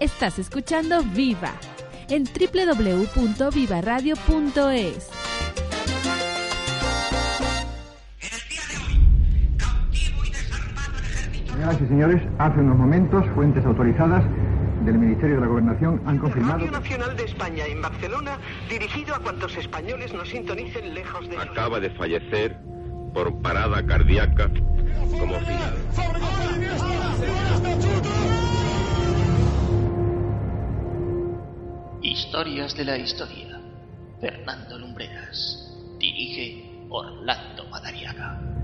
Estás escuchando Viva en www.vivaradio.es. Señoras y señores, hace unos momentos fuentes autorizadas del Ministerio de la Gobernación han confirmado... Radio Nacional de España en Barcelona, dirigido a cuantos españoles nos sintonicen lejos de... Acaba de fallecer por parada cardíaca como final. Historias de la historia. Fernando Lumbreras. Dirige Orlando Madariaga.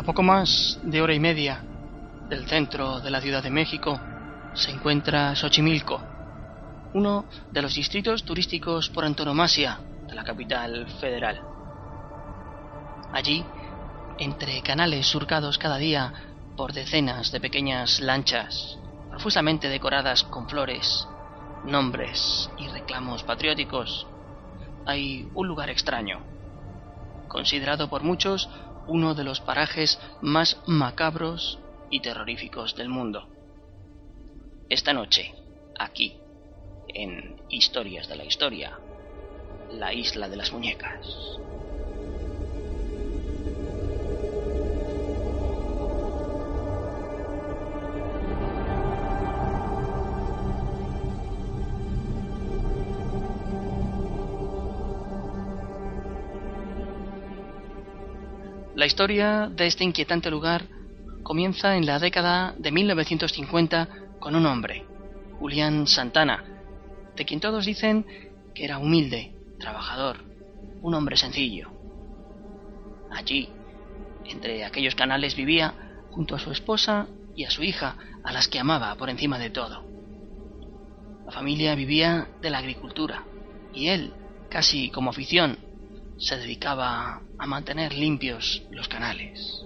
A poco más de hora y media del centro de la Ciudad de México se encuentra Xochimilco, uno de los distritos turísticos por antonomasia de la capital federal. Allí, entre canales surcados cada día por decenas de pequeñas lanchas, profusamente decoradas con flores, nombres y reclamos patrióticos, hay un lugar extraño, considerado por muchos uno de los parajes más macabros y terroríficos del mundo. Esta noche, aquí, en Historias de la Historia, la isla de las muñecas. La historia de este inquietante lugar comienza en la década de 1950 con un hombre, Julián Santana, de quien todos dicen que era humilde, trabajador, un hombre sencillo. Allí, entre aquellos canales vivía junto a su esposa y a su hija, a las que amaba por encima de todo. La familia vivía de la agricultura y él, casi como afición, se dedicaba a mantener limpios los canales.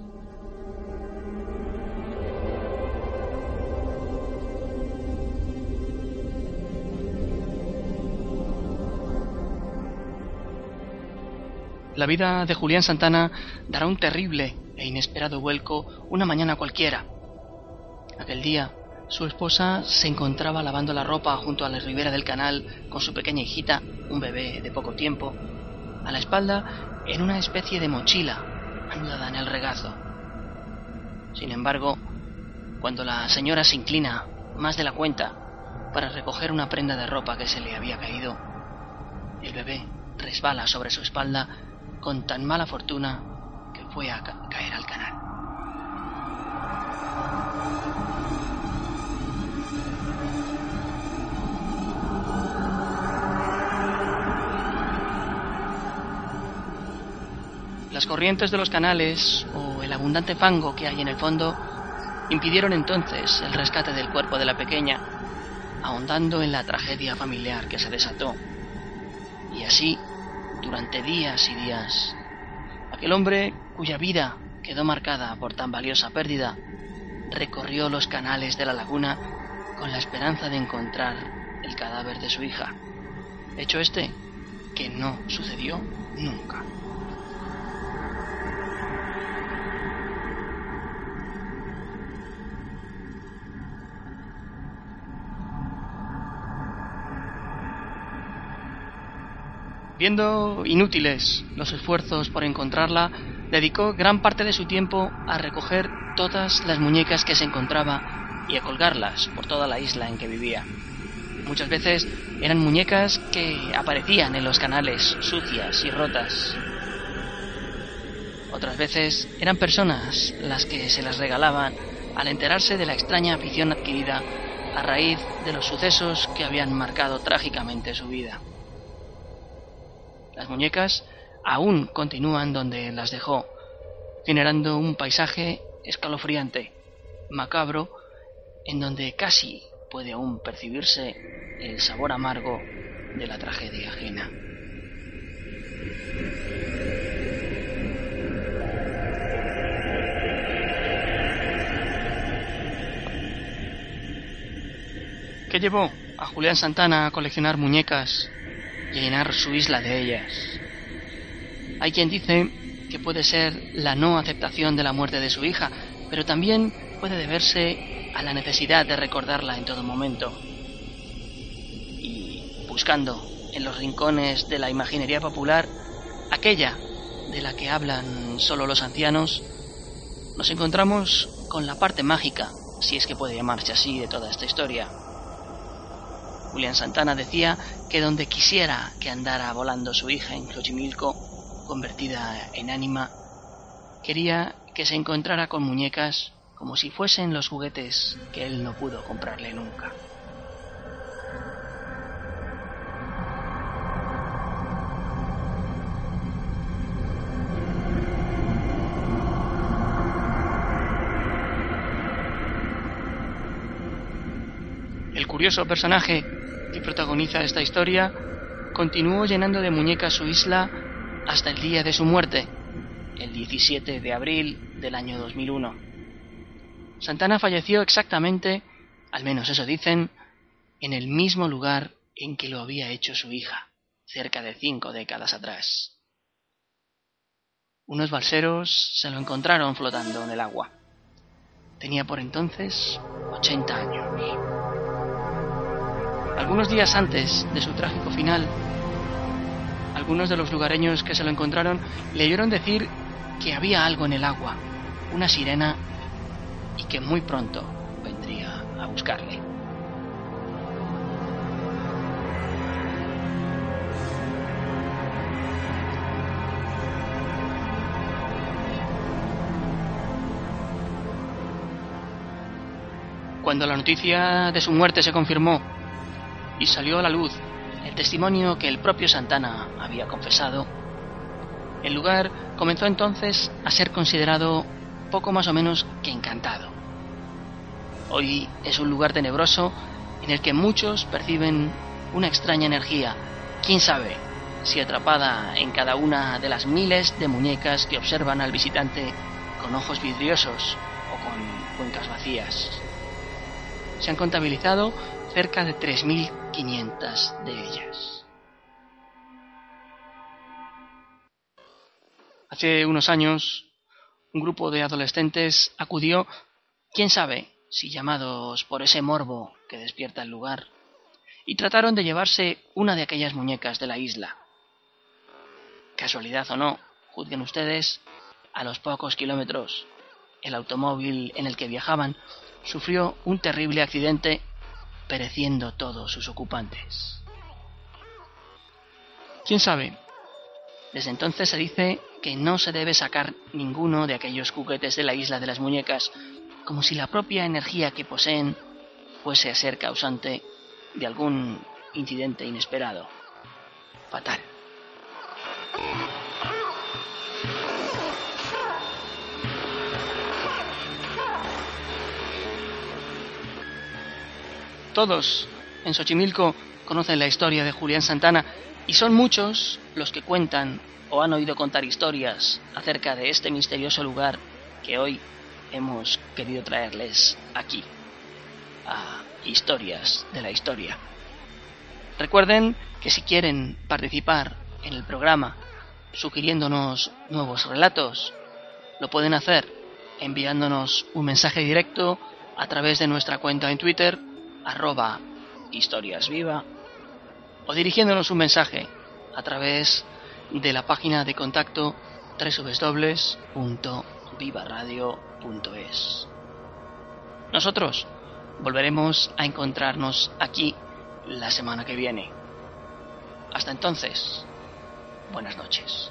La vida de Julián Santana dará un terrible e inesperado vuelco una mañana cualquiera. Aquel día, su esposa se encontraba lavando la ropa junto a la ribera del canal con su pequeña hijita, un bebé de poco tiempo, a la espalda en una especie de mochila anudada en el regazo. Sin embargo, cuando la señora se inclina más de la cuenta para recoger una prenda de ropa que se le había caído, el bebé resbala sobre su espalda con tan mala fortuna que fue a ca- caer al canal. Las corrientes de los canales o el abundante fango que hay en el fondo impidieron entonces el rescate del cuerpo de la pequeña, ahondando en la tragedia familiar que se desató. Y así, durante días y días, aquel hombre cuya vida quedó marcada por tan valiosa pérdida, recorrió los canales de la laguna con la esperanza de encontrar el cadáver de su hija. Hecho este que no sucedió nunca. Viendo inútiles los esfuerzos por encontrarla, dedicó gran parte de su tiempo a recoger todas las muñecas que se encontraba y a colgarlas por toda la isla en que vivía. Muchas veces eran muñecas que aparecían en los canales sucias y rotas. Otras veces eran personas las que se las regalaban al enterarse de la extraña afición adquirida a raíz de los sucesos que habían marcado trágicamente su vida. Las muñecas aún continúan donde las dejó, generando un paisaje escalofriante, macabro, en donde casi puede aún percibirse el sabor amargo de la tragedia ajena. ¿Qué llevó a Julián Santana a coleccionar muñecas llenar su isla de ellas? Hay quien dice que puede ser la no aceptación de la muerte de su hija, pero también puede deberse a la necesidad de recordarla en todo momento. Y buscando en los rincones de la imaginería popular, aquella de la que hablan solo los ancianos, nos encontramos con la parte mágica, si es que puede llamarse así, de toda esta historia. Julián Santana decía que donde quisiera que andara volando su hija en Xochimilco, convertida en ánima, quería que se encontrara con muñecas como si fuesen los juguetes que él no pudo comprarle nunca. El curioso personaje que protagoniza esta historia, continuó llenando de muñecas su isla hasta el día de su muerte, el 17 de abril del año 2001. Santana falleció exactamente, al menos eso dicen, en el mismo lugar en que lo había hecho su hija, cerca de cinco décadas atrás. Unos balseros se lo encontraron flotando en el agua. Tenía por entonces 80 años. Algunos días antes de su trágico final, algunos de los lugareños que se lo encontraron le oyeron decir que había algo en el agua, una sirena, y que muy pronto vendría a buscarle. Cuando la noticia de su muerte se confirmó y salió a la luz el testimonio que el propio Santana había confesado, el lugar comenzó entonces a ser considerado poco más o menos que encantado. Hoy es un lugar tenebroso en el que muchos perciben una extraña energía, quién sabe si atrapada en cada una de las miles de muñecas que observan al visitante con ojos vidriosos o con cuencas vacías. Se han contabilizado cerca de 3.500 de ellas. Hace unos años, un grupo de adolescentes acudió, quién sabe si llamados por ese morbo que despierta el lugar, y trataron de llevarse una de aquellas muñecas de la isla. Casualidad o no, juzguen ustedes, a los pocos kilómetros, el automóvil en el que viajaban sufrió un terrible accidente pereciendo todos sus ocupantes. ¿Quién sabe? Desde entonces se dice que no se debe sacar ninguno de aquellos juguetes de la isla de las muñecas, como si la propia energía que poseen fuese a ser causante de algún incidente inesperado, fatal. Todos en Xochimilco conocen la historia de Julián Santana y son muchos los que cuentan o han oído contar historias acerca de este misterioso lugar que hoy hemos querido traerles aquí, a Historias de la Historia. Recuerden que si quieren participar en el programa sugiriéndonos nuevos relatos, lo pueden hacer enviándonos un mensaje directo a través de nuestra cuenta en Twitter arroba historiasviva o dirigiéndonos un mensaje a través de la página de contacto www.vivaradio.es. Nosotros volveremos a encontrarnos aquí la semana que viene. Hasta entonces, buenas noches.